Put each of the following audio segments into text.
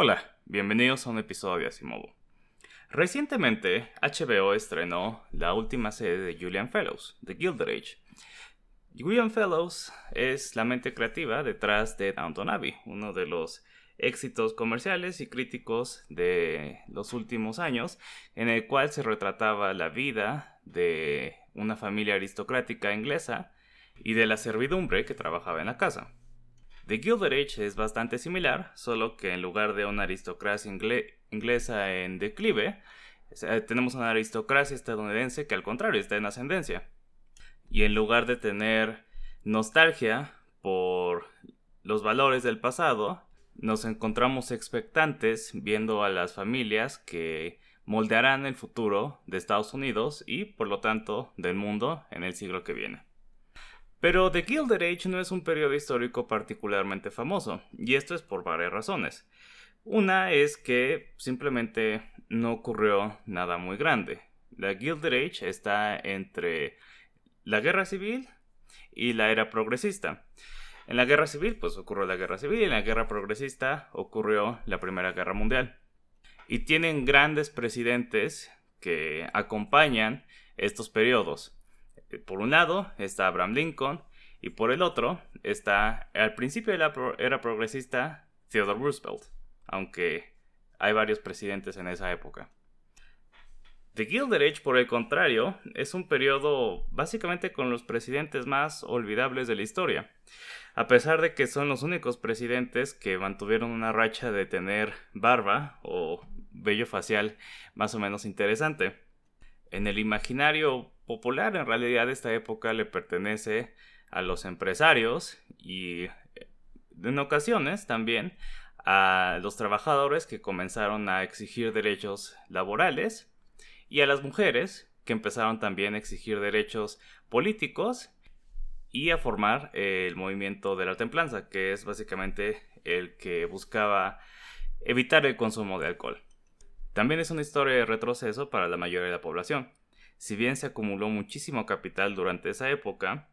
Hola, bienvenidos a un episodio de Asimovo. Recientemente, HBO estrenó la última serie de Julian Fellows, The Gilded Age. Julian Fellows es la mente creativa detrás de Downton Abbey, uno de los éxitos comerciales y críticos de los últimos años, en el cual se retrataba la vida de una familia aristocrática inglesa y de la servidumbre que trabajaba en la casa. The Gilded es bastante similar, solo que en lugar de una aristocracia inglesa en declive, tenemos una aristocracia estadounidense que al contrario está en ascendencia. Y en lugar de tener nostalgia por los valores del pasado, nos encontramos expectantes viendo a las familias que moldearán el futuro de Estados Unidos y por lo tanto del mundo en el siglo que viene. Pero The Gilded Age no es un periodo histórico particularmente famoso, y esto es por varias razones. Una es que simplemente no ocurrió nada muy grande. La Gilded Age está entre la guerra civil y la era progresista. En la guerra civil, pues ocurrió la guerra civil, y en la guerra progresista ocurrió la Primera Guerra Mundial. Y tienen grandes presidentes que acompañan estos periodos. Por un lado está Abraham Lincoln y por el otro está al principio de la era progresista Theodore Roosevelt, aunque hay varios presidentes en esa época. The Gilded Age, por el contrario, es un periodo básicamente con los presidentes más olvidables de la historia, a pesar de que son los únicos presidentes que mantuvieron una racha de tener barba o vello facial más o menos interesante. En el imaginario popular. En realidad esta época le pertenece a los empresarios y en ocasiones también a los trabajadores que comenzaron a exigir derechos laborales y a las mujeres que empezaron también a exigir derechos políticos y a formar el movimiento de la templanza, que es básicamente el que buscaba evitar el consumo de alcohol. También es una historia de retroceso para la mayoría de la población si bien se acumuló muchísimo capital durante esa época,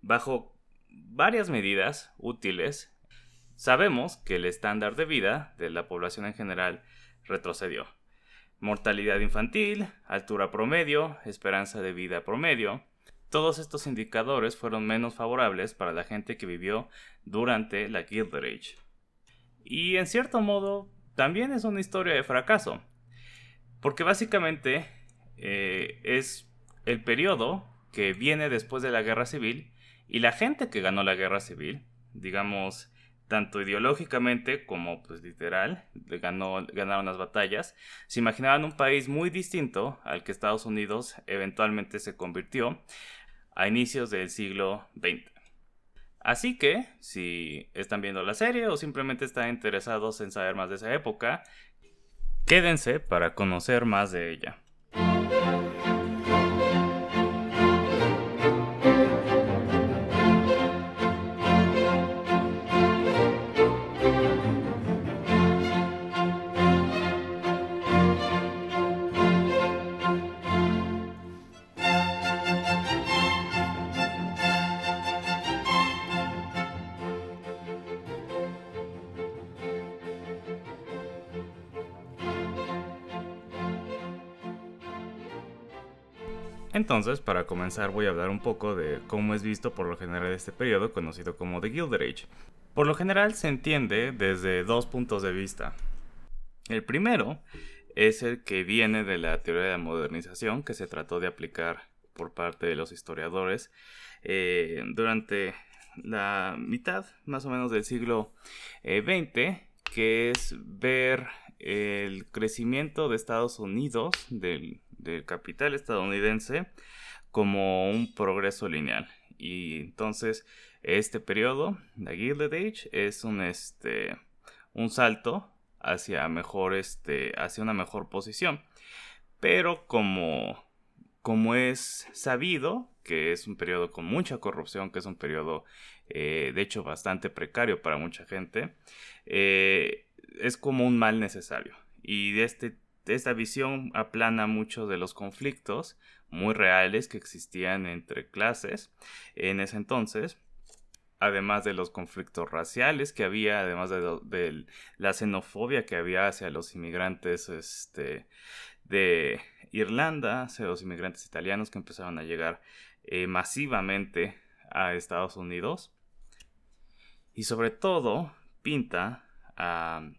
bajo varias medidas útiles, sabemos que el estándar de vida de la población en general retrocedió. Mortalidad infantil, altura promedio, esperanza de vida promedio, todos estos indicadores fueron menos favorables para la gente que vivió durante la Gilded Age. Y en cierto modo, también es una historia de fracaso, porque básicamente eh, es el periodo que viene después de la guerra civil y la gente que ganó la guerra civil, digamos, tanto ideológicamente como pues literal, ganó, ganaron las batallas, se imaginaban un país muy distinto al que Estados Unidos eventualmente se convirtió a inicios del siglo XX. Así que, si están viendo la serie o simplemente están interesados en saber más de esa época, quédense para conocer más de ella. Entonces, para comenzar voy a hablar un poco de cómo es visto por lo general este periodo conocido como The Gilded Age. Por lo general se entiende desde dos puntos de vista. El primero es el que viene de la teoría de la modernización que se trató de aplicar por parte de los historiadores eh, durante la mitad más o menos del siglo XX, eh, que es ver el crecimiento de Estados Unidos, del del capital estadounidense como un progreso lineal. Y entonces este periodo, la Gilded Age, es un, este, un salto hacia, mejor, este, hacia una mejor posición. Pero como, como es sabido que es un periodo con mucha corrupción, que es un periodo eh, de hecho bastante precario para mucha gente, eh, es como un mal necesario. Y de este esta visión aplana mucho de los conflictos muy reales que existían entre clases en ese entonces además de los conflictos raciales que había, además de, la xenofobia que había hacia los inmigrantes este, de Irlanda, hacia los inmigrantes italianos que empezaron a llegar eh, masivamente a Estados Unidos. Y sobre todo pinta a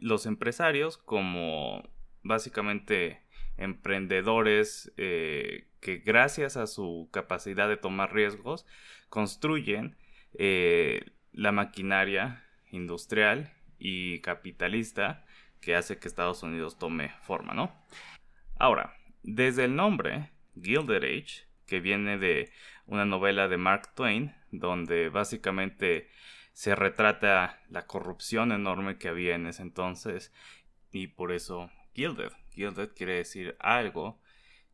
los empresarios como básicamente emprendedores eh, que gracias a su capacidad de tomar riesgos construyen eh, la maquinaria industrial y capitalista que hace que Estados Unidos tome forma, ¿no? Ahora, desde el nombre Gilded Age, que viene de una novela de Mark Twain, donde básicamente se retrata la corrupción enorme que había en ese entonces y por eso Gilded. Gilded quiere decir algo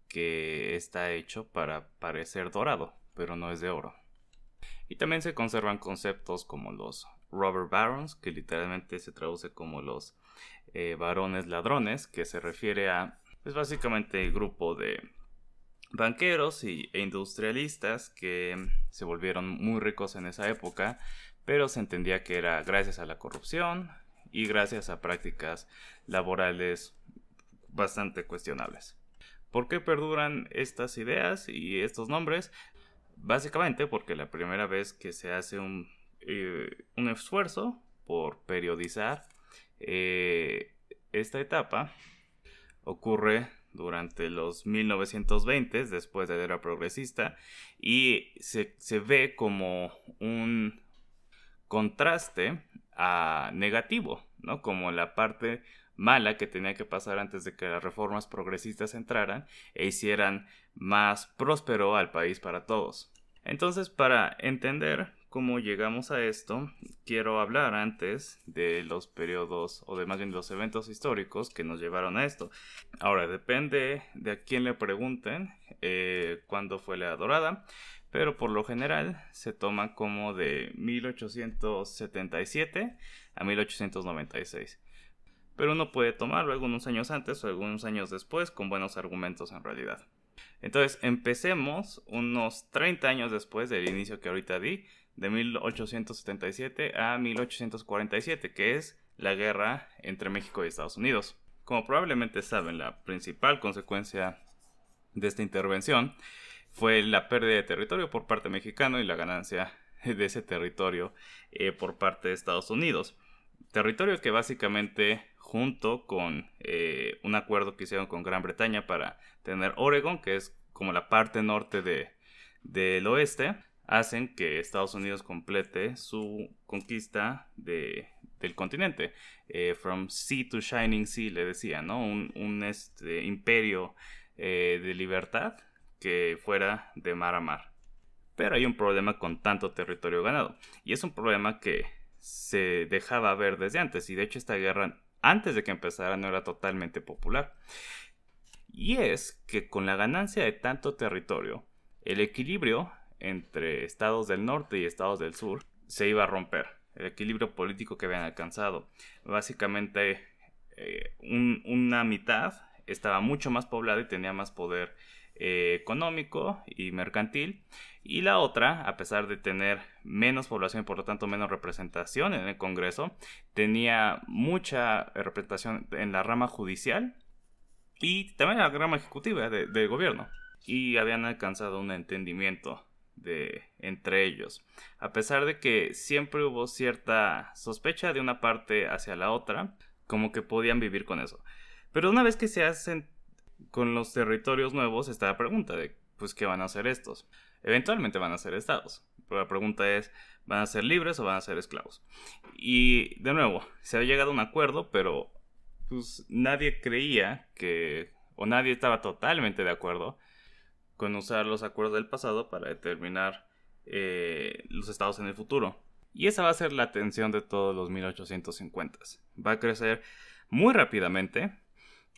que está hecho para parecer dorado, pero no es de oro. Y también se conservan conceptos como los robber barons, que literalmente se traduce como los eh, varones ladrones, que se refiere a, pues básicamente el grupo de banqueros y, e industrialistas que se volvieron muy ricos en esa época, pero se entendía que era gracias a la corrupción y gracias a prácticas laborales bastante cuestionables. ¿Por qué perduran estas ideas y estos nombres? Básicamente porque la primera vez que se hace un, eh, un esfuerzo por periodizar eh, esta etapa ocurre durante los 1920, después de la era progresista, y se, se ve como un contraste a negativo, ¿no? Como la parte mala que tenía que pasar antes de que las reformas progresistas entraran e hicieran más próspero al país para todos. Entonces, para entender cómo llegamos a esto, quiero hablar antes de los periodos, o de más bien los eventos históricos que nos llevaron a esto. Ahora, depende de a quién le pregunten eh, cuándo fue la dorada, pero por lo general se toma como de 1877 a 1896 pero uno puede tomarlo algunos años antes o algunos años después con buenos argumentos en realidad. Entonces, empecemos unos 30 años después del inicio que ahorita di, de 1877 a 1847, que es la guerra entre México y Estados Unidos. Como probablemente saben, la principal consecuencia de esta intervención fue la pérdida de territorio por parte mexicano y la ganancia de ese territorio eh, por parte de Estados Unidos. Territorio que básicamente junto con eh, un acuerdo que hicieron con Gran Bretaña para tener Oregon, que es como la parte norte de, del oeste, hacen que Estados Unidos complete su conquista de, del continente. Eh, from sea to shining sea, le decía, ¿no? Un, este, imperio de libertad que fuera de mar a mar. Pero hay un problema con tanto territorio ganado. Y es un problema que se dejaba ver desde antes. Y de hecho esta guerra antes de que empezara no era totalmente popular. Y es que con la ganancia de tanto territorio, el equilibrio entre estados del norte y estados del sur se iba a romper. El equilibrio político que habían alcanzado. Básicamente, eh, una mitad estaba mucho más poblada y tenía más poder eh, económico y mercantil. Y la otra, a pesar de tener menos población y por lo tanto menos representación en el Congreso, tenía mucha representación en la rama judicial y también en la rama ejecutiva del gobierno. Y habían alcanzado un entendimiento de entre ellos. A pesar de que siempre hubo cierta sospecha de una parte hacia la otra como que podían vivir con eso. Pero una vez que se hacen con los territorios nuevos está la pregunta de, pues, ¿qué van a hacer estos? Eventualmente van a ser estados. Pero la pregunta es, ¿van a ser libres o van a ser esclavos? Y, de nuevo, se ha llegado a un acuerdo, pero, pues, nadie creía que, o nadie estaba totalmente de acuerdo con usar los acuerdos del pasado para determinar eh, los estados en el futuro. Y esa va a ser la tensión de todos los 1850s. Va a crecer muy rápidamente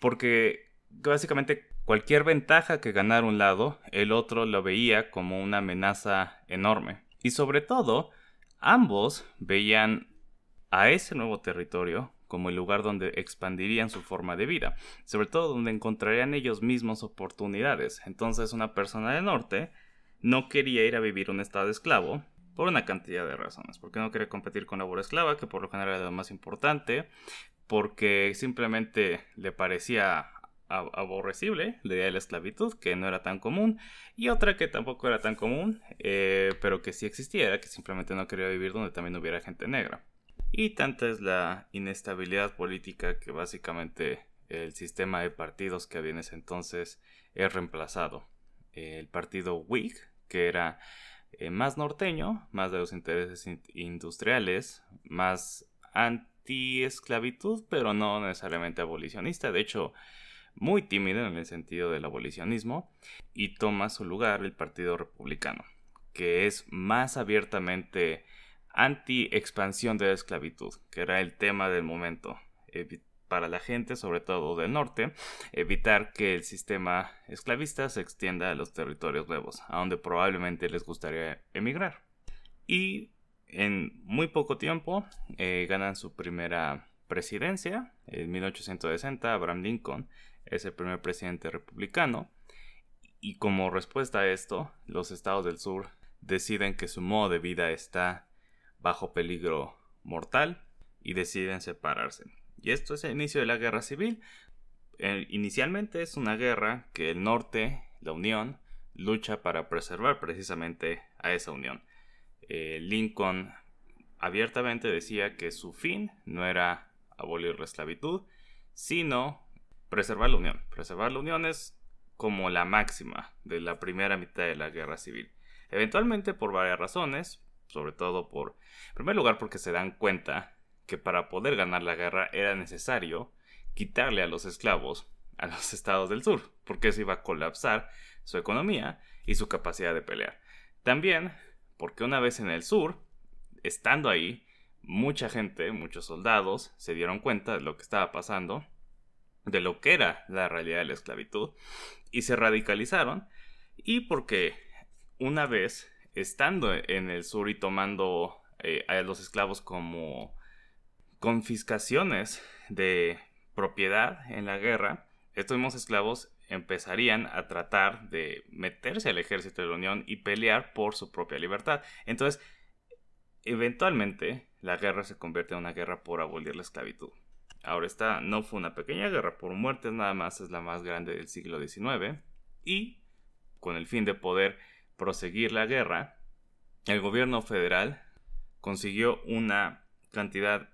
porque básicamente cualquier ventaja que ganara un lado, el otro lo veía como una amenaza enorme. Y sobre todo, ambos veían a ese nuevo territorio como el lugar donde expandirían su forma de vida, sobre todo donde encontrarían ellos mismos oportunidades. Entonces una persona del norte no quería ir a vivir un estado esclavo por una cantidad de razones. Porque no quería competir con la labor esclava, que por lo general era lo más importante, porque simplemente le parecía aborrecible la idea de la esclavitud, que no era tan común, y otra que tampoco era tan común, eh, pero que sí existía, que simplemente no quería vivir donde también hubiera gente negra. Y tanta es la inestabilidad política que básicamente el sistema de partidos que había en ese entonces es reemplazado. El partido Whig, que era eh, más norteño, más de los intereses industriales, más anti-esclavitud, pero no necesariamente abolicionista. De hecho, muy tímido en el sentido del abolicionismo, y toma su lugar el Partido Republicano, que es más abiertamente anti-expansión de la esclavitud, que era el tema del momento para la gente, sobre todo del norte, evitar que el sistema esclavista se extienda a los territorios nuevos, a donde probablemente les gustaría emigrar. Y en muy poco tiempo eh, ganan su primera presidencia, en 1860, Abraham Lincoln es el primer presidente republicano, y como respuesta a esto, los estados del sur deciden que su modo de vida está bajo peligro mortal y deciden separarse. Y esto es el inicio de la guerra civil. Eh, inicialmente es una guerra que el norte, la Unión, lucha para preservar precisamente a esa unión. Eh, Lincoln abiertamente decía que su fin no era abolir la esclavitud, sino preservar la unión. Preservar la unión es como la máxima de la primera mitad de la guerra civil. Eventualmente por varias razones, sobre todo por, en primer lugar porque se dan cuenta que para poder ganar la guerra era necesario quitarle a los esclavos a los estados del sur, porque eso iba a colapsar su economía y su capacidad de pelear. También porque una vez en el sur, estando ahí, mucha gente, muchos soldados se dieron cuenta de lo que estaba pasando, de lo que era la realidad de la esclavitud, y se radicalizaron, y porque una vez estando en el sur y tomando eh, a los esclavos como confiscaciones de propiedad en la guerra, estos mismos esclavos empezarían a tratar de meterse al ejército de la Unión y pelear por su propia libertad. Entonces, eventualmente, la guerra se convierte en una guerra por abolir la esclavitud. Ahora esta no fue una pequeña guerra por muertes, nada más es la más grande del siglo XIX. Y, con el fin de poder proseguir la guerra, el gobierno federal consiguió una cantidad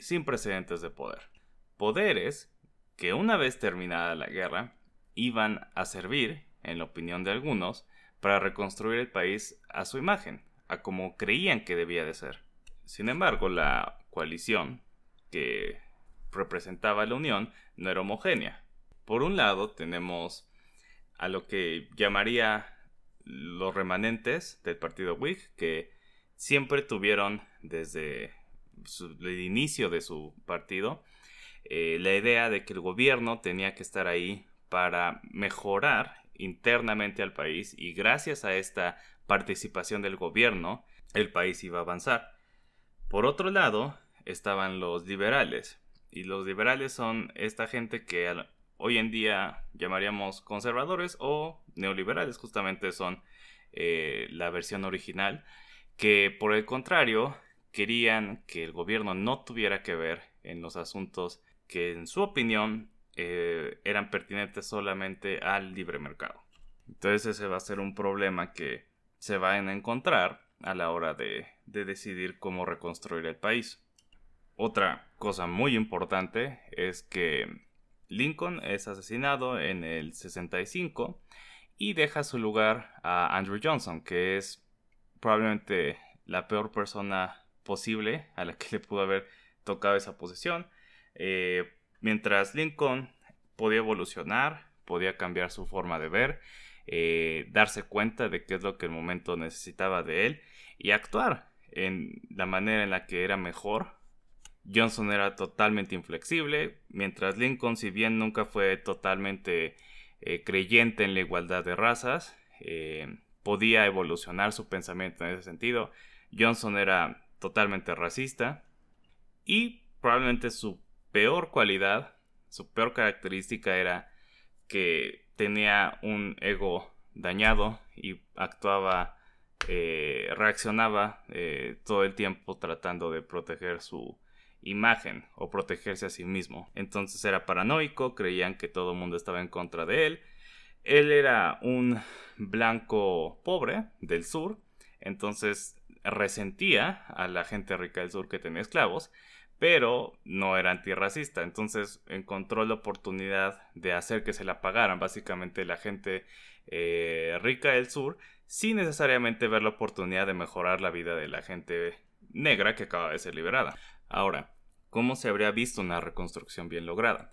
sin precedentes de poder. Poderes que una vez terminada la guerra iban a servir, en la opinión de algunos, para reconstruir el país a su imagen, a como creían que debía de ser. Sin embargo, la coalición que representaba la Unión no era homogénea. Por un lado tenemos a lo que llamaría los remanentes del partido Whig, que siempre tuvieron desde el inicio de su partido eh, la idea de que el gobierno tenía que estar ahí para mejorar internamente al país y gracias a esta participación del gobierno el país iba a avanzar. Por otro lado estaban los liberales y los liberales son esta gente que hoy en día llamaríamos conservadores o neoliberales, justamente son eh, la versión original, que por el contrario querían que el gobierno no tuviera que ver en los asuntos que en su opinión eh, eran pertinentes solamente al libre mercado. Entonces ese va a ser un problema que se van a encontrar a la hora de decidir cómo reconstruir el país. Otra cosa muy importante es que Lincoln es asesinado en el 65 y deja su lugar a Andrew Johnson, que es probablemente la peor persona posible a la que le pudo haber tocado esa posición. Eh, mientras Lincoln podía evolucionar, podía cambiar su forma de ver, eh, darse cuenta de qué es lo que el momento necesitaba de él y actuar en la manera en la que era mejor Johnson era totalmente inflexible, mientras Lincoln, si bien nunca fue totalmente eh, creyente en la igualdad de razas, eh, podía evolucionar su pensamiento en ese sentido. Johnson era totalmente racista y probablemente su peor cualidad, su peor característica era que tenía un ego dañado y actuaba eh, reaccionaba todo el tiempo tratando de proteger su imagen o protegerse a sí mismo. Entonces era paranoico, creían que todo el mundo estaba en contra de él. Él era un blanco pobre del sur, entonces resentía a la gente rica del sur que tenía esclavos, pero no era antirracista, entonces encontró la oportunidad de hacer que se la pagaran básicamente la gente eh, rica del sur sin necesariamente ver la oportunidad de mejorar la vida de la gente negra que acaba de ser liberada. Ahora, ¿cómo se habría visto una reconstrucción bien lograda?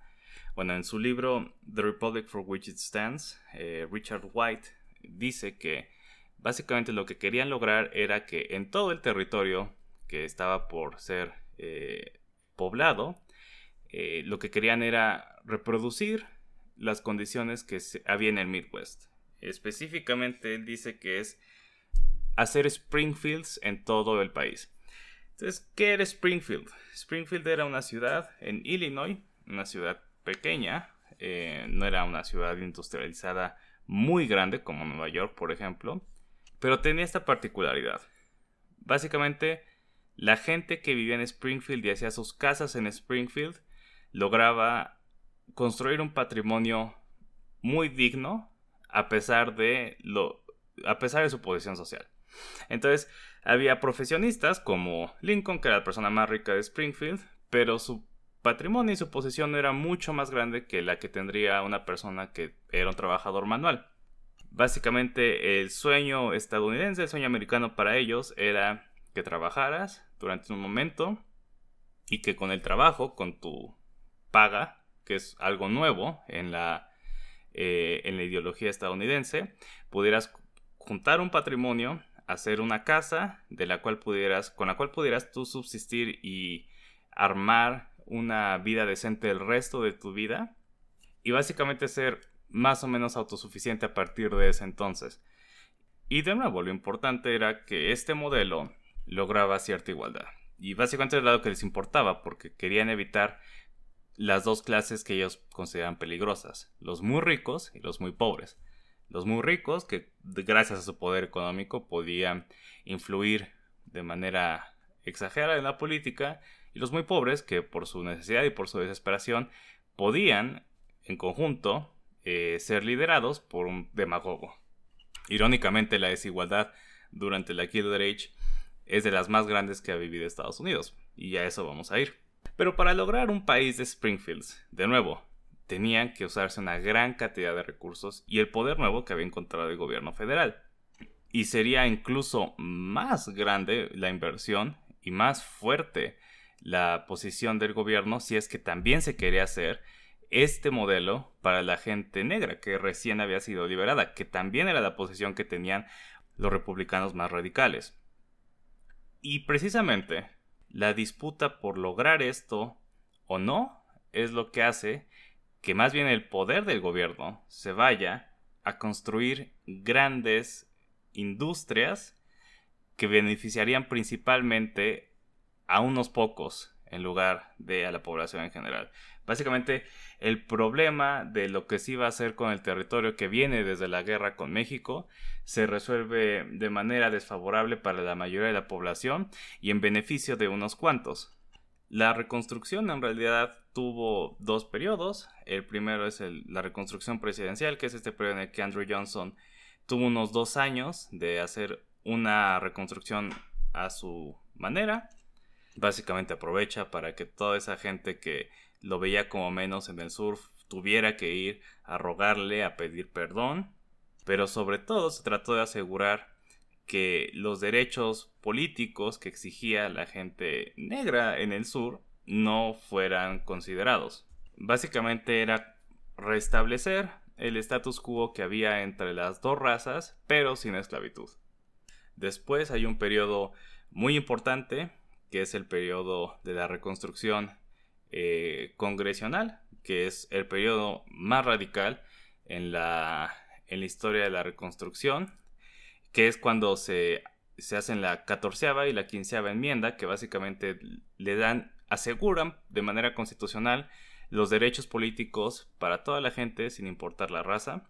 Bueno, en su libro The Republic for Which It Stands, eh, Richard White dice que básicamente lo que querían lograr era que en todo el territorio que estaba por ser eh, poblado, eh, lo que querían era reproducir las condiciones que había en el Midwest. Específicamente él dice que es hacer Springfields en todo el país. Entonces, ¿qué era Springfield? Springfield era una ciudad en Illinois, una ciudad pequeña, eh, no era una ciudad industrializada muy grande como Nueva York, por ejemplo, pero tenía esta particularidad. Básicamente, la gente que vivía en Springfield y hacía sus casas en Springfield lograba construir un patrimonio muy digno a pesar de lo a pesar de su posición social. Entonces, había profesionistas como Lincoln, que era la persona más rica de Springfield, pero su patrimonio y su posición era mucho más grande que la que tendría una persona que era un trabajador manual. Básicamente, el sueño estadounidense, el sueño americano para ellos era que trabajaras durante un momento y que con el trabajo, con tu paga, que es algo nuevo en la eh, en la ideología estadounidense, pudieras juntar un patrimonio, hacer una casa de la cual pudieras, con la cual pudieras tú subsistir y armar una vida decente el resto de tu vida y básicamente ser más o menos autosuficiente a partir de ese entonces. Y de nuevo, lo importante era que este modelo lograba cierta igualdad. Y básicamente era lo que les importaba, porque querían evitar las dos clases que ellos consideran peligrosas, los muy ricos y los muy pobres. Los muy ricos, que gracias a su poder económico podían influir de manera exagerada en la política, y los muy pobres, que por su necesidad y por su desesperación podían, en conjunto, eh, ser liderados por un demagogo. Irónicamente, la desigualdad durante la Gilded Age es de las más grandes que ha vivido Estados Unidos, y a eso vamos a ir. Pero para lograr un país de Springfields, de nuevo, tenían que usarse una gran cantidad de recursos y el poder nuevo que había encontrado el gobierno federal. Y sería incluso más grande la inversión y más fuerte la posición del gobierno si es que también se quería hacer este modelo para la gente negra que recién había sido liberada, que también era la posición que tenían los republicanos más radicales. Y precisamente la disputa por lograr esto o no es lo que hace que más bien el poder del gobierno se vaya a construir grandes industrias que beneficiarían principalmente a unos pocos en lugar de a la población en general. Básicamente, el problema de lo que se iba a hacer con el territorio que viene desde la guerra con México se resuelve de manera desfavorable para la mayoría de la población y en beneficio de unos cuantos. La reconstrucción en realidad tuvo dos periodos. El primero es la reconstrucción presidencial, que es este periodo en el que Andrew Johnson tuvo unos dos años de hacer una reconstrucción a su manera. Básicamente aprovecha para que toda esa gente que lo veía como menos en el surf, tuviera que ir a rogarle, a pedir perdón, pero sobre todo se trató de asegurar que los derechos políticos que exigía la gente negra en el sur no fueran considerados. Básicamente era restablecer el status quo que había entre las dos razas, pero sin esclavitud. Después hay un periodo muy importante, que es el periodo de la reconstrucción eh, congresional, que es el periodo más radical en la, en la historia de la reconstrucción, que es cuando se, se hacen la catorceava y la quinceava enmienda, que básicamente le dan, aseguran de manera constitucional los derechos políticos para toda la gente sin importar la raza.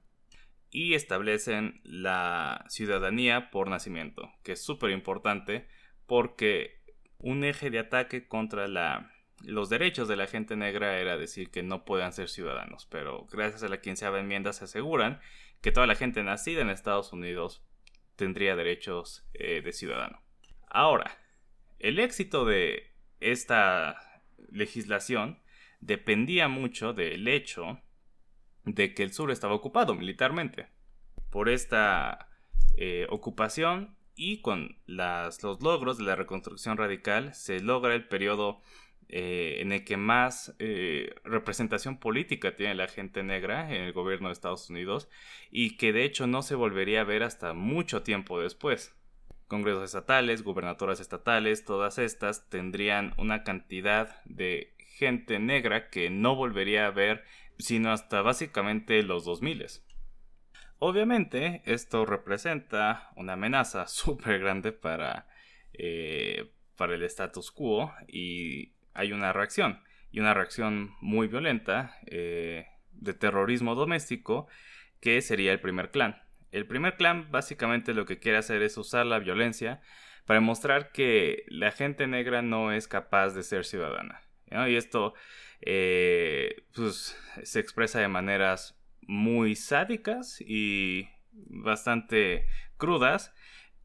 y establecen la ciudadanía por nacimiento, que es súper importante porque un eje de ataque contra la, los derechos de la gente negra era decir que no puedan ser ciudadanos, pero gracias a la quinceava enmienda se aseguran que toda la gente nacida en Estados Unidos tendría derechos eh, de ciudadano. Ahora, el éxito de esta legislación dependía mucho del hecho de que el sur estaba ocupado militarmente. Por esta eh, ocupación y con los logros de la reconstrucción radical se logra el periodo eh, en el que más eh, representación política tiene la gente negra en el gobierno de Estados Unidos y que de hecho no se volvería a ver hasta mucho tiempo después. Congresos estatales, gubernaturas estatales, todas estas tendrían una cantidad de gente negra que no volvería a ver sino hasta básicamente los 2000. Obviamente esto representa una amenaza súper grande para, eh, para el status quo y hay una reacción y una reacción muy violenta eh, de terrorismo doméstico que sería el primer clan. El primer clan básicamente lo que quiere hacer es usar la violencia para demostrar que la gente negra no es capaz de ser ciudadana. Y esto eh, pues, se expresa de maneras muy sádicas y bastante crudas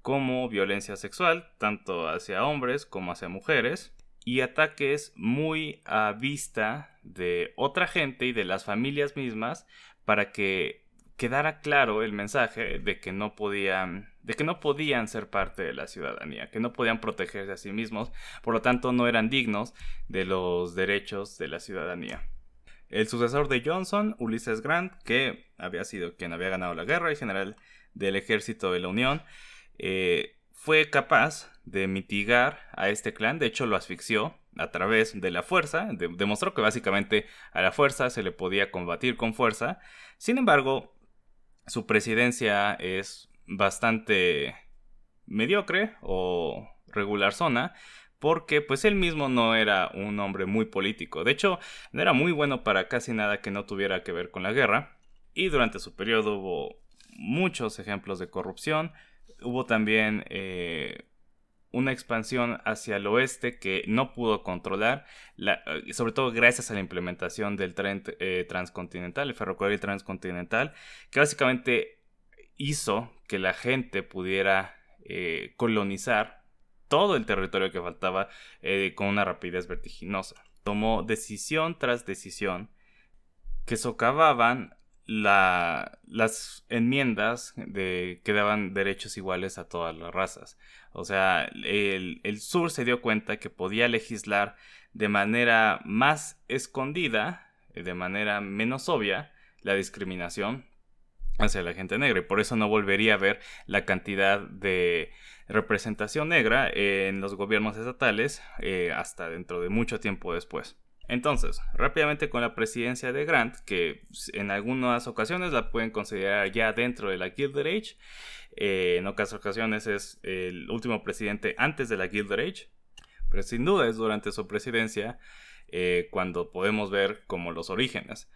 como violencia sexual, tanto hacia hombres como hacia mujeres, y ataques muy a vista de otra gente y de las familias mismas para que quedara claro el mensaje de que no podían de que no podían ser parte de la ciudadanía, que no podían protegerse a sí mismos, por lo tanto no eran dignos de los derechos de la ciudadanía. El sucesor de Johnson, Ulysses Grant, que había sido quien había ganado la guerra y general del ejército de la Unión, eh, fue capaz de mitigar a este clan, de hecho lo asfixió a través de la fuerza, demostró que básicamente a la fuerza se le podía combatir con fuerza, sin embargo, su presidencia es bastante mediocre o regular zona porque pues él mismo no era un hombre muy político. De hecho, no era muy bueno para casi nada que no tuviera que ver con la guerra. Y durante su periodo hubo muchos ejemplos de corrupción. Hubo también eh, una expansión hacia el oeste que no pudo controlar, eh, sobre todo gracias a la implementación del tren eh, transcontinental, el ferrocarril transcontinental, que básicamente hizo que la gente pudiera eh, colonizar todo el territorio que faltaba con una rapidez vertiginosa. Tomó decisión tras decisión que socavaban las enmiendas de, que daban derechos iguales a todas las razas. O sea, el, el sur se dio cuenta que podía legislar de manera más escondida, de manera menos obvia, la discriminación hacia la gente negra y por eso no volvería a ver la cantidad de representación negra en los gobiernos estatales eh, hasta dentro de mucho tiempo después. Entonces, rápidamente con la presidencia de Grant, que en algunas ocasiones la pueden considerar ya dentro de la Gilded Age, eh, en otras ocasiones es el último presidente antes de la Gilded Age, pero sin duda es durante su presidencia eh, cuando podemos ver como los orígenes.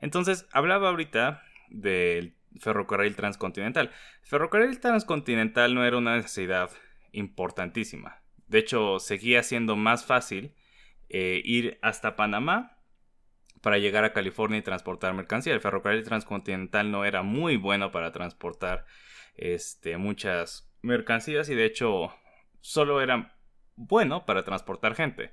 Entonces, hablaba ahorita del ferrocarril transcontinental. Ferrocarril transcontinental no era una necesidad importantísima. De hecho, seguía siendo más fácil eh, ir hasta Panamá para llegar a California y transportar mercancía. El ferrocarril transcontinental no era muy bueno para transportar este, muchas mercancías y de hecho solo era bueno para transportar gente.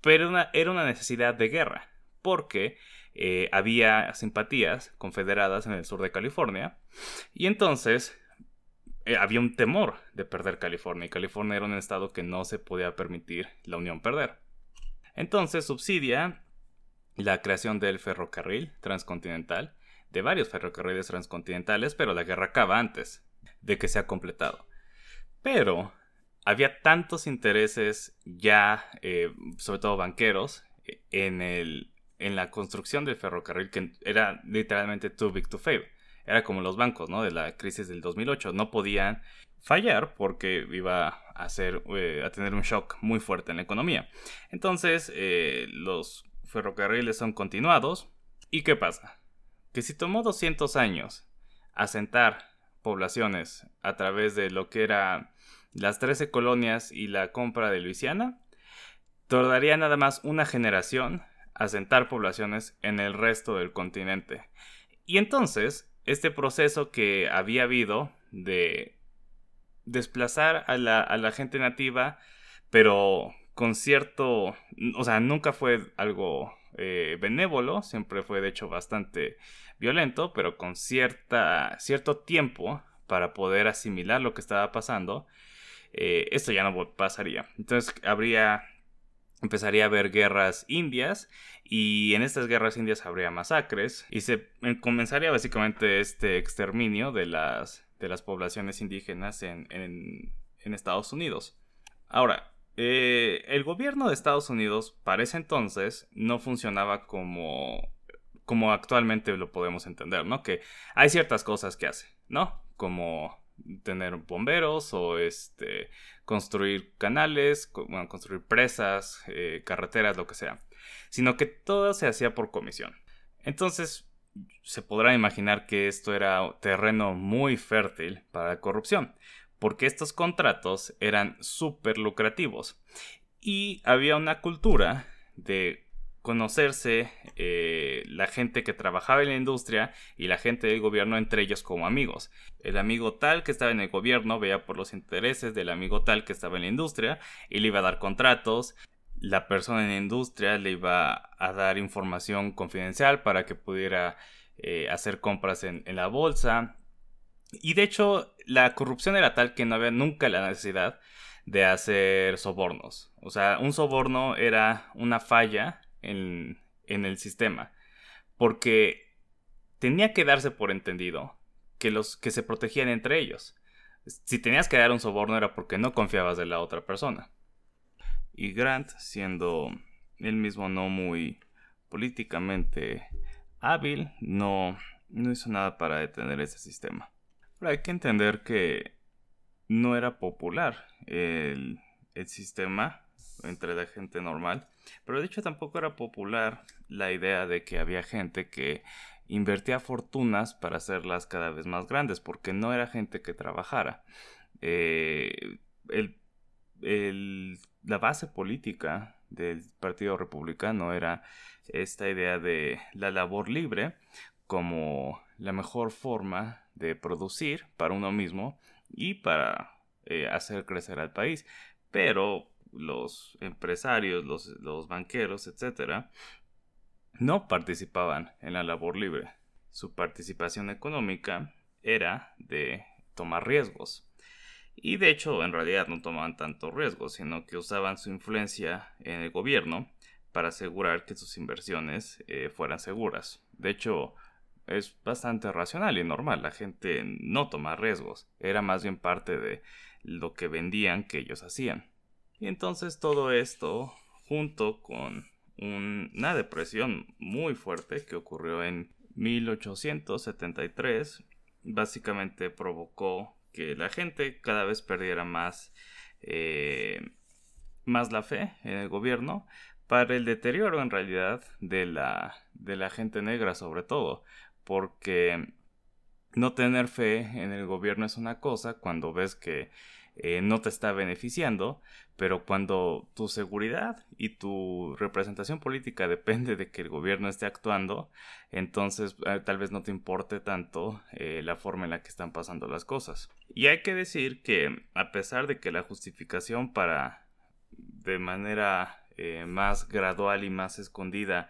Pero era una necesidad de guerra porque eh, había simpatías confederadas en el sur de California y entonces eh, había un temor de perder California y California era un estado que no se podía permitir la Unión perder. Entonces subsidia la creación del ferrocarril transcontinental, de varios ferrocarriles transcontinentales, pero la guerra acaba antes de que sea completado. Pero había tantos intereses ya, eh, sobre todo banqueros, en el en la construcción del ferrocarril que era literalmente too big to fail. Era como los bancos, ¿no? De la crisis del 2008. No podían fallar porque iba a, hacer, eh, a tener un shock muy fuerte en la economía. Entonces, eh, los ferrocarriles son continuados. ¿Y qué pasa? Que si tomó 200 años asentar poblaciones a través de lo que era las 13 colonias y la compra de Luisiana, tardaría nada más una generación asentar poblaciones en el resto del continente. Y entonces, este proceso que había habido de desplazar a la, gente nativa, pero con cierto, o sea, nunca fue algo eh, benévolo, siempre fue de hecho bastante violento, pero con cierta, cierto tiempo para poder asimilar lo que estaba pasando, eh, esto ya no pasaría. Entonces habría empezaría a haber guerras indias y en estas guerras indias habría masacres y se eh, comenzaría básicamente este exterminio de las, de las poblaciones indígenas en, en, Estados Unidos. Ahora, eh, el gobierno de Estados Unidos para ese entonces no funcionaba como, como actualmente lo podemos entender, ¿no? Que hay ciertas cosas que hace, ¿no? Como tener bomberos o este construir canales, construir presas, eh, carreteras, lo que sea, sino que todo se hacía por comisión. Entonces, se podrá imaginar que esto era terreno muy fértil para la corrupción, porque estos contratos eran súper lucrativos y había una cultura de conocerse eh, la gente que trabajaba en la industria y la gente del gobierno entre ellos como amigos. El amigo tal que estaba en el gobierno veía por los intereses del amigo tal que estaba en la industria y le iba a dar contratos. La persona en la industria le iba a dar información confidencial para que pudiera eh, hacer compras en, en la bolsa. Y de hecho, la corrupción era tal que no había nunca la necesidad de hacer sobornos. O sea, un soborno era una falla en, el sistema. Porque tenía que darse por entendido que los que se protegían entre ellos. Si tenías que dar un soborno era porque no confiabas de la otra persona. Y Grant, siendo él mismo no muy políticamente hábil, no, no hizo nada para detener ese sistema. Pero hay que entender que no era popular el, el sistema entre la gente normal pero de hecho tampoco era popular la idea de que había gente que invertía fortunas para hacerlas cada vez más grandes, porque no era gente que trabajara. Eh, la base política del Partido Republicano era esta idea de la labor libre como la mejor forma de producir para uno mismo y para eh, hacer crecer al país. Pero los empresarios, los, banqueros, etc., no participaban en la labor libre. Su participación económica era de tomar riesgos. Y de hecho, en realidad no tomaban tanto riesgos, sino que usaban su influencia en el gobierno para asegurar que sus inversiones eh, fueran seguras. De hecho, es bastante racional y normal. La gente no toma riesgos. Era más bien parte de lo que vendían que ellos hacían. Y entonces todo esto, junto con una depresión muy fuerte que ocurrió en 1873, básicamente provocó que la gente cada vez perdiera más, eh, más la fe en el gobierno para el deterioro en realidad de la, de la gente negra sobre todo, porque no tener fe en el gobierno es una cosa cuando ves que eh, no te está beneficiando, pero cuando tu seguridad y tu representación política depende de que el gobierno esté actuando, entonces eh, tal vez no te importe tanto eh, la forma en la que están pasando las cosas. Y hay que decir que a pesar de que la justificación para de manera más gradual y más escondida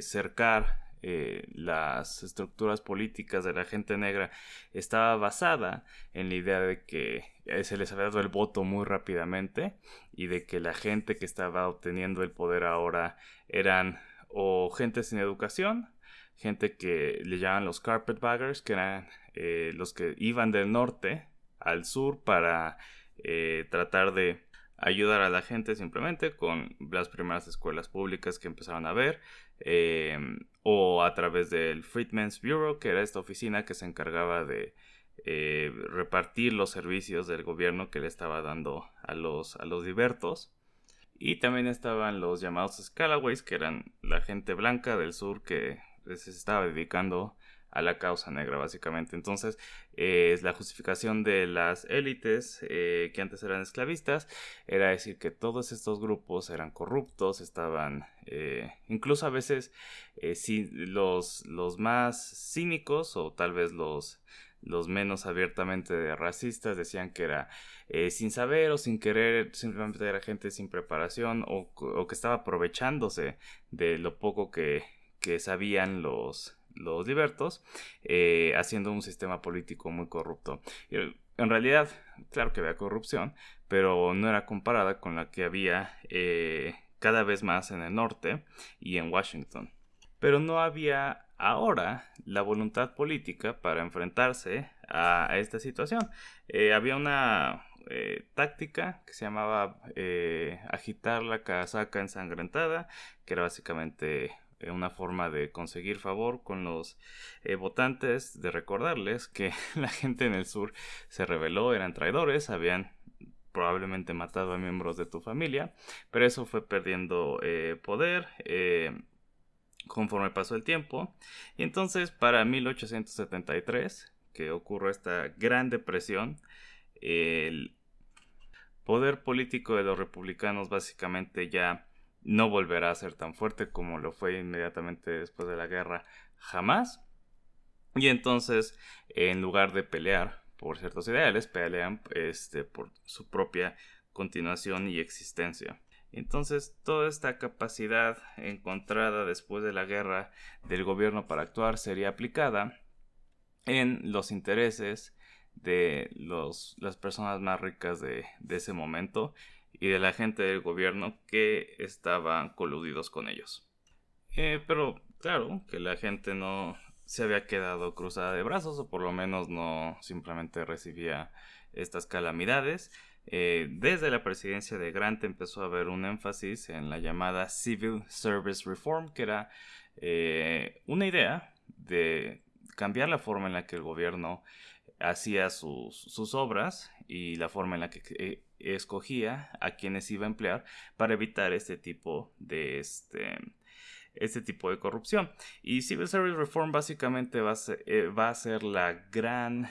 cercar eh, las estructuras políticas de la gente negra estaba basada en la idea de que eh, se les había dado el voto muy rápidamente y de que la gente que estaba obteniendo el poder ahora eran o gente sin educación, gente que le llaman los carpetbaggers, que eran eh, los que iban del norte al sur para tratar de ayudar a la gente simplemente con las primeras escuelas públicas que empezaron a ver em, o a través del Freedmen's Bureau que era esta oficina que se encargaba de eh, repartir los servicios del gobierno que le estaba dando a los, a los libertos y también estaban los llamados Scalaways que eran la gente blanca del sur que se estaba dedicando a la causa negra, básicamente. Entonces, es la justificación de las élites que antes eran esclavistas era decir que todos estos grupos eran corruptos, estaban, incluso a veces, si los, los más cínicos o tal vez los los menos abiertamente racistas decían que era eh, sin saber o sin querer, simplemente era gente sin preparación o, que estaba aprovechándose de lo poco que, sabían los, los libertos, eh, haciendo un sistema político muy corrupto. En realidad, claro que había corrupción, pero no era comparada con la que había eh, cada vez más en el norte y en Washington. Pero no había ahora la voluntad política para enfrentarse a, esta situación. Eh, había una eh, táctica que se llamaba eh, agitar la casaca ensangrentada, que era básicamente una forma de conseguir favor con los votantes, de recordarles que la gente en el sur se rebeló, eran traidores, habían probablemente matado a miembros de tu familia, pero eso fue perdiendo poder conforme pasó el tiempo. Y entonces para 1873, que ocurre esta gran depresión, el poder político de los republicanos básicamente ya no volverá a ser tan fuerte como lo fue inmediatamente después de la guerra jamás. Y entonces, en lugar de pelear por ciertos ideales, pelean este, por su propia continuación y existencia. Entonces, toda esta capacidad encontrada después de la guerra del gobierno para actuar sería aplicada en los intereses de las personas más ricas de, ese momento y de la gente del gobierno que estaban coludidos con ellos. Eh, pero claro, que la gente no se había quedado cruzada de brazos o por lo menos no simplemente recibía estas calamidades eh, desde la presidencia de Grant empezó a haber un énfasis en la llamada Civil Service Reform, que era eh, una idea de cambiar la forma en la que el gobierno hacía sus, obras y la forma en la que escogía a quienes iba a emplear para evitar este tipo de este, este tipo de corrupción. Y Civil Service Reform básicamente va a ser, va a ser la gran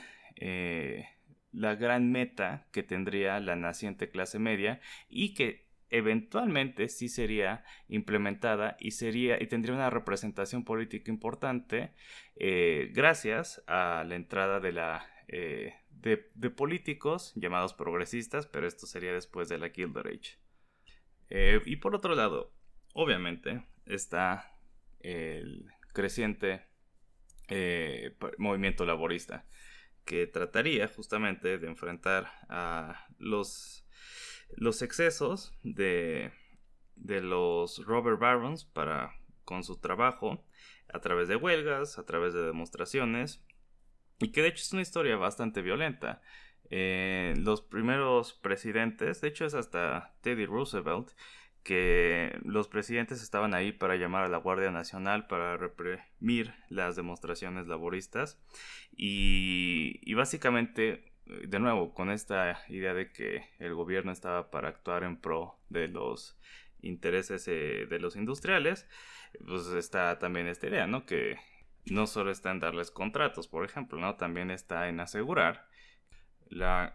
la gran meta que tendría la naciente clase media y que eventualmente sí sería implementada y sería y tendría una representación política importante eh, gracias a la entrada de la eh, de, políticos llamados progresistas pero esto sería después de la Gilded Age eh, y por otro lado obviamente está el creciente movimiento laborista que trataría justamente de enfrentar a los, los excesos de, de los Robert Barons para, con su trabajo a través de huelgas, a través de demostraciones, y que de hecho es una historia bastante violenta. Eh, los primeros presidentes, de hecho es hasta Teddy Roosevelt, que los presidentes estaban ahí para llamar a la Guardia Nacional para reprimir las demostraciones laboristas y, básicamente de nuevo con esta idea de que el gobierno estaba para actuar en pro de los intereses eh, de los industriales pues está también esta idea no que no solo está en darles contratos por ejemplo no también está en asegurar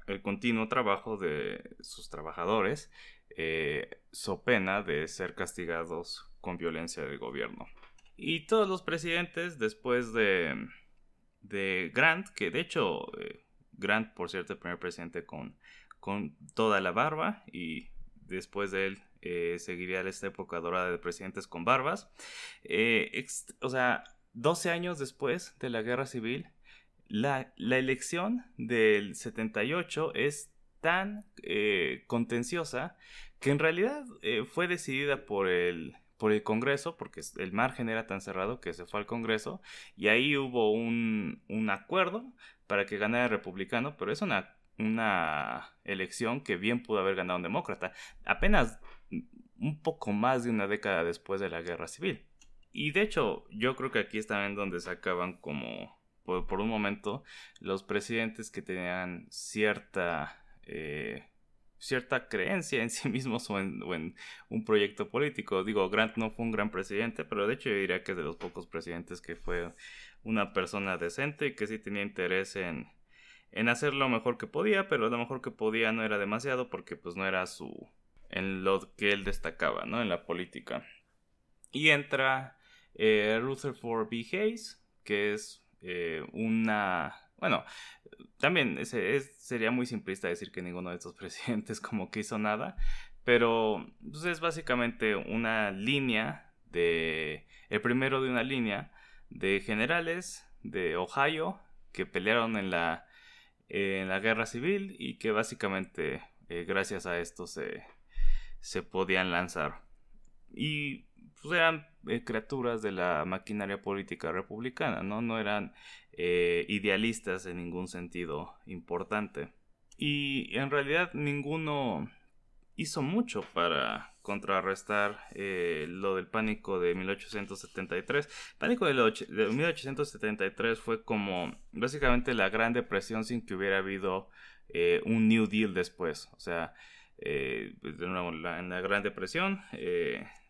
el continuo trabajo de sus trabajadores eh, so pena de ser castigados con violencia del gobierno. Y todos los presidentes después de, de Grant, que de hecho eh, Grant, por cierto, el primer presidente con, con toda la barba y después de él eh, seguiría esta época dorada de presidentes con barbas. o sea, 12 años después de la guerra civil, la, elección del 78 es tan eh, contenciosa que en realidad eh, fue decidida por el, por el Congreso, porque el margen era tan cerrado que se fue al Congreso, y ahí hubo un, un acuerdo para que ganara el republicano, pero es una, una elección que bien pudo haber ganado un demócrata, apenas un poco más de una década después de la guerra civil. Y de hecho, yo creo que aquí está en donde se acaban como, por, un momento, los presidentes que tenían cierta eh, cierta creencia en sí mismos o en, un proyecto político. Digo, Grant no fue un gran presidente, pero de hecho yo diría que es de los pocos presidentes que fue una persona decente y que sí tenía interés en, en hacer lo mejor que podía, pero lo mejor que podía no era demasiado porque pues no era su en lo que él destacaba, ¿no? En la política. Y entra eh, Rutherford B. Hayes, que es eh, una bueno, también sería muy simplista decir que ninguno de estos presidentes como que hizo nada, pero pues, es básicamente una línea de... el primero de una línea de generales de Ohio que pelearon en la, en la guerra civil y que básicamente eh, gracias a esto se, se podían lanzar. Y pues eran eh, criaturas de la maquinaria política republicana, ¿no? No eran eh, idealistas en ningún sentido importante. Y en realidad ninguno hizo mucho para contrarrestar eh, lo del pánico de 1873. El pánico de, 1873 fue como básicamente la Gran Depresión sin que hubiera habido un New Deal después. O sea, pues, en la Gran Depresión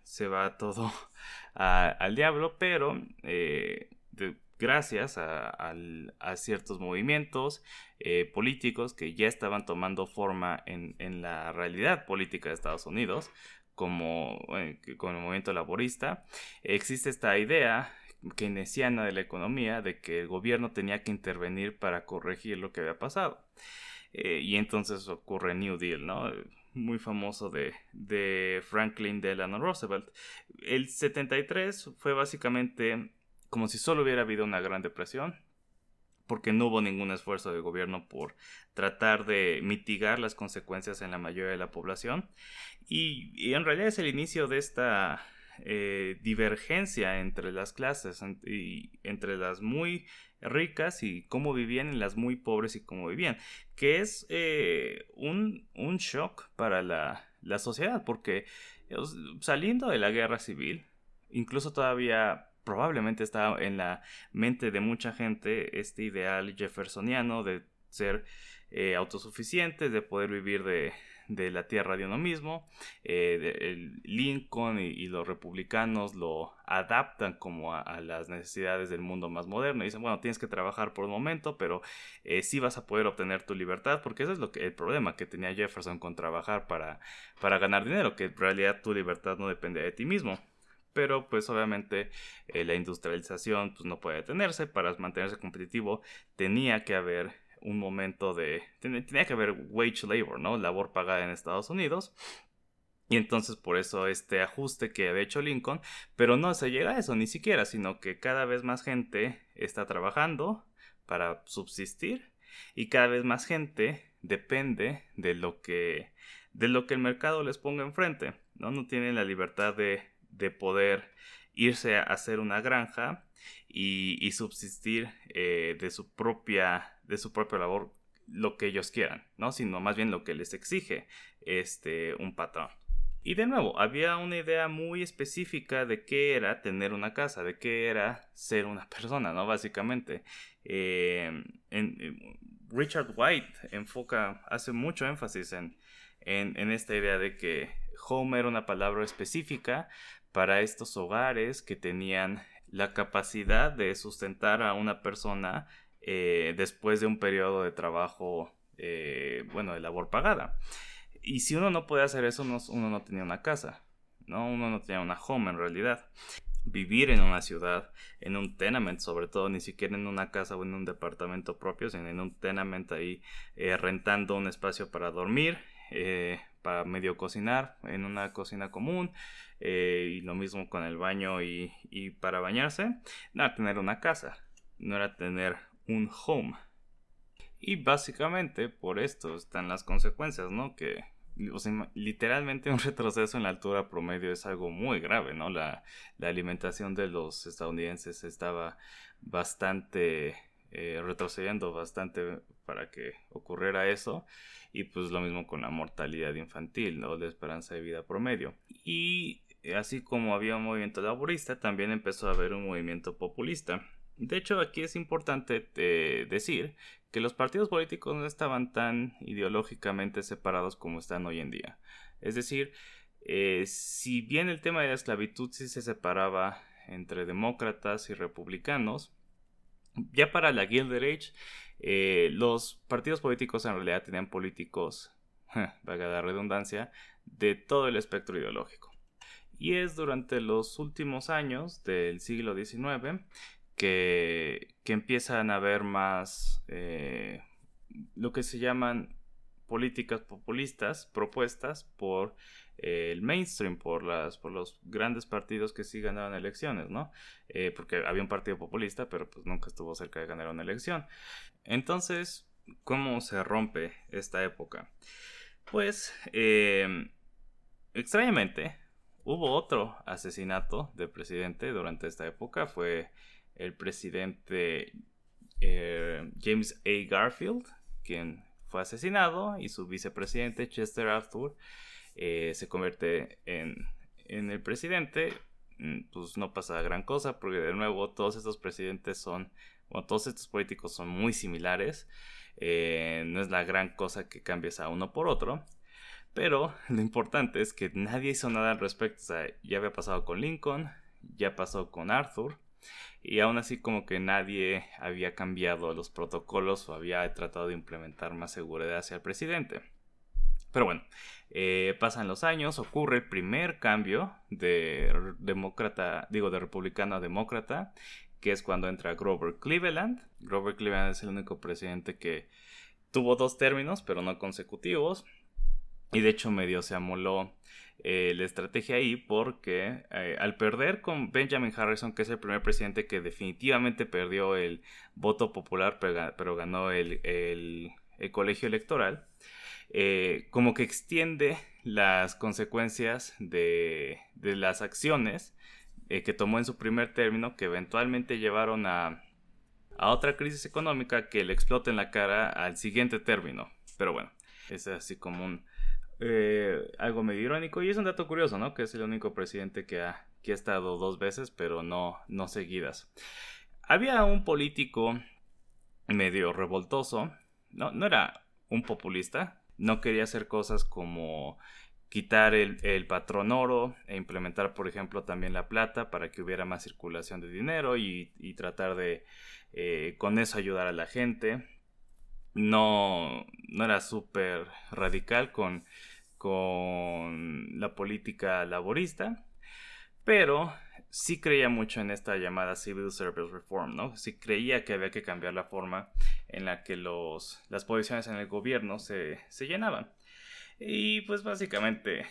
se va todo al diablo, pero eh, gracias a, ciertos movimientos eh, políticos que ya estaban tomando forma en, la realidad política de Estados Unidos, como eh, con el movimiento laborista, existe esta idea keynesiana de la economía de que el gobierno tenía que intervenir para corregir lo que había pasado. y entonces ocurre New Deal, ¿no? Muy famoso de, de Franklin Delano Roosevelt. El 73 fue básicamente como si solo hubiera habido una gran depresión, porque no hubo ningún esfuerzo del gobierno por tratar de mitigar las consecuencias en la mayoría de la población. Y, en realidad es el inicio de esta eh, divergencia entre las clases, y entre las muy ricas y cómo vivían y las muy pobres y cómo vivían, que es eh, un, un, shock para la, la sociedad, porque saliendo de la guerra civil, incluso todavía probablemente está en la mente de mucha gente este ideal jeffersoniano de ser eh, autosuficientes, de poder vivir de, de la tierra de uno mismo. Eh, Lincoln y, los republicanos lo adaptan como a, las necesidades del mundo más moderno. Y dicen, bueno, tienes que trabajar por un momento, pero eh, sí vas a poder obtener tu libertad, porque ese es lo que, el problema que tenía Jefferson con trabajar para, para ganar dinero, que en realidad tu libertad no depende de ti mismo pero pues obviamente eh, la industrialización pues no puede detenerse, para mantenerse competitivo tenía que haber un momento de... tenía que haber wage labor, ¿no? Labor pagada en Estados Unidos. Y entonces por eso este ajuste que había hecho Lincoln, pero no se llega a eso ni siquiera, sino que cada vez más gente está trabajando para subsistir y cada vez más gente depende de lo que de lo que el mercado les ponga enfrente, ¿no? No tienen la libertad de, de poder irse a hacer una granja y, subsistir eh, de su propia de su propia labor lo que ellos quieran, ¿no? Sino más bien lo que les exige este un patrón. Y de nuevo, había una idea muy específica de qué era tener una casa, de qué era ser una persona, ¿no? Básicamente. Eh, Richard White enfoca, hace mucho énfasis en, en, esta idea de que home era una palabra específica para estos hogares que tenían la capacidad de sustentar a una persona eh, después de un periodo de trabajo, eh, bueno, de labor pagada. Y si uno no puede hacer eso, uno no tenía una casa, ¿no? Uno no tenía una home en realidad. Vivir en una ciudad, en un tenement sobre todo, ni siquiera en una casa o en un departamento propio, sino en un tenement ahí eh, rentando un espacio para dormir, para medio cocinar en una cocina común, y lo mismo con el baño y, y para bañarse, no era tener una casa, no era tener un home. Y básicamente por esto están las consecuencias, ¿no? Que literalmente un retroceso en la altura promedio es algo muy grave, ¿no? La, alimentación de los estadounidenses estaba bastante eh, retrocediendo bastante para que ocurriera eso y pues lo mismo con la mortalidad infantil, ¿no? La esperanza de vida promedio. Y así como había un movimiento laborista, también empezó a haber un movimiento populista De hecho, aquí es importante eh, decir que los partidos políticos no estaban tan ideológicamente separados como están hoy en día. Es decir, eh, si bien el tema de la esclavitud sí se separaba entre demócratas y republicanos, ya para la Gilded Age, eh, los partidos políticos en realidad tenían políticos, vaga la redundancia, de todo el espectro ideológico. Y es durante los últimos años del siglo XIX que, que empiezan a haber más eh, lo que se llaman políticas populistas propuestas por eh, el mainstream, por, las, por los grandes partidos que sí ganaron elecciones, ¿no? Eh, porque había un partido populista, pero pues nunca estuvo cerca de ganar una elección. Entonces, ¿cómo se rompe esta época? Pues, em, extrañamente, hubo otro asesinato de presidente durante esta época, fue el presidente eh, James A. Garfield, quien fue asesinado, y su vicepresidente Chester Arthur eh, se convierte en, en, el presidente. Mm, pues no pasa gran cosa, porque de nuevo todos estos presidentes son, o todos estos políticos son muy similares. Eh, no es la gran cosa que cambies a uno por otro. Pero lo importante es que nadie hizo nada al respecto. O sea, ya había pasado con Lincoln, ya pasó con Arthur y aún así como que nadie había cambiado los protocolos o había tratado de implementar más seguridad hacia el presidente. Pero bueno, eh, pasan los años, ocurre el primer cambio de demócrata, digo de republicano a demócrata, que es cuando entra Grover Cleveland. Grover Cleveland es el único presidente que tuvo dos términos, pero no consecutivos. Y de hecho medio se amoló eh, la estrategia ahí porque eh, al perder con Benjamin Harrison, que es el primer presidente que definitivamente perdió el voto popular, pero, ganó el, colegio electoral, eh, como que extiende las consecuencias de, de las acciones que tomó en su primer término, que eventualmente llevaron a, a otra crisis económica que le explota en la cara al siguiente término. Pero bueno, es así como un eh, algo medio irónico. Y es un dato curioso, ¿no? Que es el único presidente que ha, que ha estado dos veces, pero no, no seguidas. Había un político medio revoltoso. No, no era un populista. No quería hacer cosas como quitar el, el, patrón oro e implementar, por ejemplo, también la plata para que hubiera más circulación de dinero y, tratar de eh, con eso ayudar a la gente. No, no era súper radical con con la política laborista, pero sí creía mucho en esta llamada Civil Service Reform, ¿no? Sí creía que había que cambiar la forma en la que los, las posiciones en el gobierno se, se llenaban. Y pues básicamente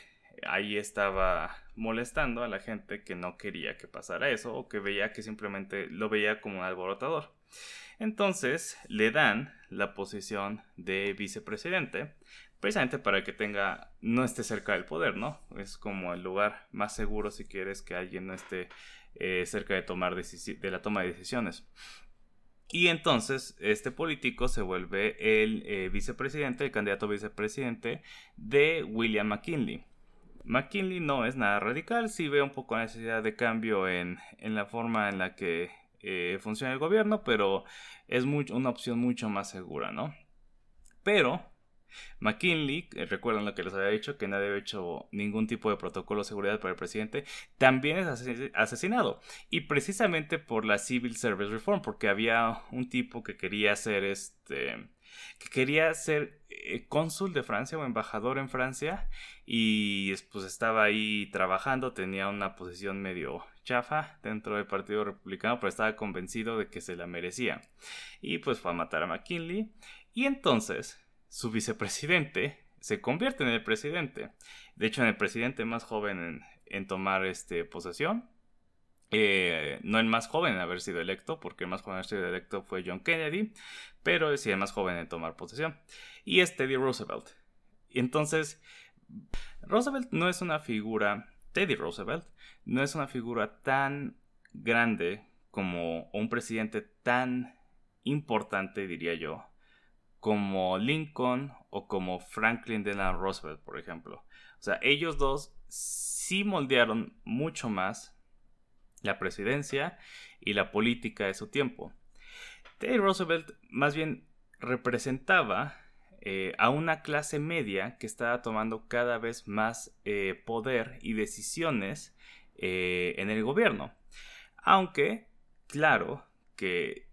ahí estaba molestando a la gente que no quería que pasara eso o que veía que simplemente lo veía como un alborotador. Entonces le dan la posición de vicepresidente precisamente para que tenga no esté cerca del poder, ¿no? Es como el lugar más seguro si quieres que alguien no esté eh, cerca de tomar de la toma de decisiones. Y entonces este político se vuelve el eh, vicepresidente, el candidato vicepresidente de William McKinley. McKinley no es nada radical, sí ve un poco la necesidad de cambio en, la forma en la que eh, funciona el gobierno, pero es una opción mucho más segura, ¿no? Pero McKinley, eh, recuerdan lo que les había dicho, que nadie había hecho ningún tipo de protocolo de seguridad para el presidente, también es asesinado. Y precisamente por la Civil Service Reform, porque había un tipo que quería ser este que quería ser eh, cónsul de Francia o embajador en Francia y pues estaba ahí trabajando, tenía una posición medio chafa dentro del Partido Republicano, pero estaba convencido de que se la merecía. Y pues fue a matar a McKinley. Y entonces su vicepresidente se convierte en el presidente. De hecho, en el presidente más joven en, tomar este, posesión. Eh, no el más joven en haber sido electo, porque el más joven en haber sido electo fue John Kennedy, pero sí el más joven en tomar posesión. Y es Teddy Roosevelt. Y entonces, Roosevelt no es una figura, Teddy Roosevelt, no es una figura tan grande como un presidente tan importante, diría yo, como Lincoln o como Franklin Delano Roosevelt, por ejemplo. O sea, ellos dos sí moldearon mucho más la presidencia y la política de su tiempo. Teddy Roosevelt más bien representaba eh, a una clase media que estaba tomando cada vez más eh, poder y decisiones eh, en el gobierno. Aunque, claro, que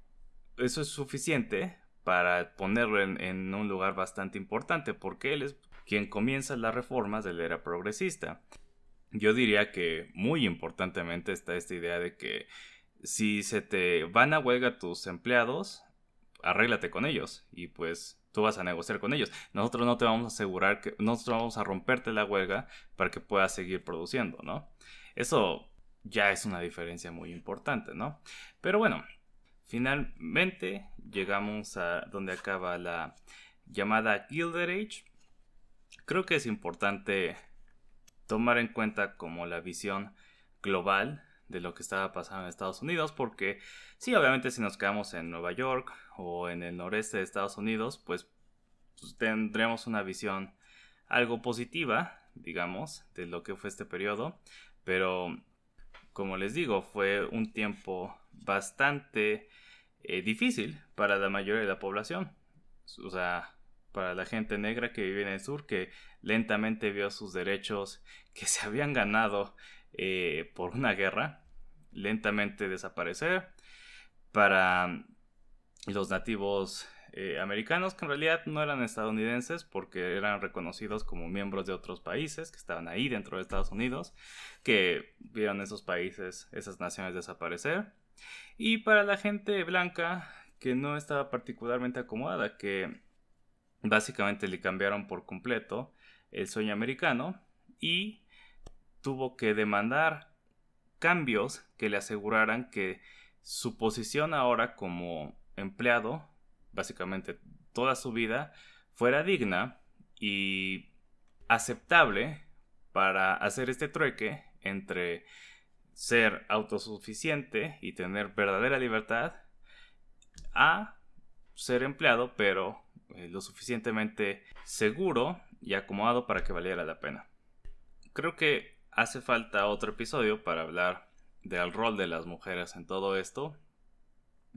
eso es suficiente para ponerlo en, un lugar bastante importante, porque él es quien comienza las reformas de la era progresista. Yo diría que muy importantemente está esta idea de que si se te van a huelga tus empleados, arréglate con ellos y pues tú vas a negociar con ellos. Nosotros no te vamos a asegurar que nosotros vamos a romperte la huelga para que puedas seguir produciendo, ¿no? Eso ya es una diferencia muy importante, ¿no? Pero bueno, Finalmente llegamos a donde acaba la llamada Gilded Age. Creo que es importante tomar en cuenta como la visión global de lo que estaba pasando en Estados Unidos porque sí, obviamente si nos quedamos en Nueva York o en el noreste de Estados Unidos, pues, pues tendremos una visión algo positiva, digamos, de lo que fue este periodo, pero como les digo, fue un tiempo bastante eh, difícil para la mayoría de la población. O sea, para la gente negra que vive en el sur, que lentamente vio sus derechos que se habían ganado eh, por una guerra, lentamente desaparecer. Para los nativos eh, americanos, que en realidad no eran estadounidenses porque eran reconocidos como miembros de otros países que estaban ahí dentro de Estados Unidos, que vieron esos países, esas naciones desaparecer. Y para la gente blanca que no estaba particularmente acomodada, que básicamente le cambiaron por completo el sueño americano y tuvo que demandar cambios que le aseguraran que su posición ahora como empleado, básicamente toda su vida, fuera digna y aceptable para hacer este trueque entre ser autosuficiente y tener verdadera libertad a ser empleado pero eh, lo suficientemente seguro y acomodado para que valiera la pena. Creo que hace falta otro episodio para hablar del rol de las mujeres en todo esto,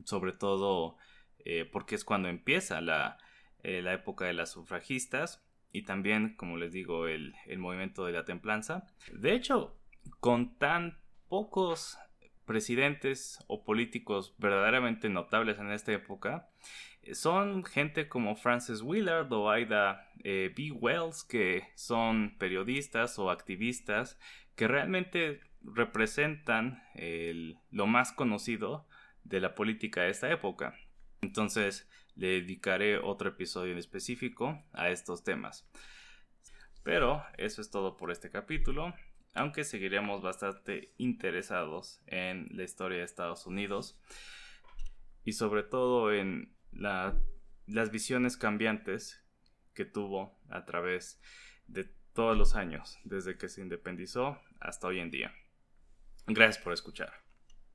sobre todo eh, porque es cuando empieza la, eh, la, época de las sufragistas y también, como les digo, el, el movimiento de la templanza. De hecho, con tan pocos presidentes o políticos verdaderamente notables en esta época eh, son gente como Francis Willard o Ida B. Wells, que son periodistas o activistas que realmente representan lo más conocido de la política de esta época. Entonces le dedicaré otro episodio en específico a estos temas. Pero eso es todo por este capítulo aunque seguiremos bastante interesados en la historia de Estados Unidos y sobre todo en las visiones cambiantes que tuvo a través de todos los años, desde que se independizó hasta hoy en día. Gracias por escuchar.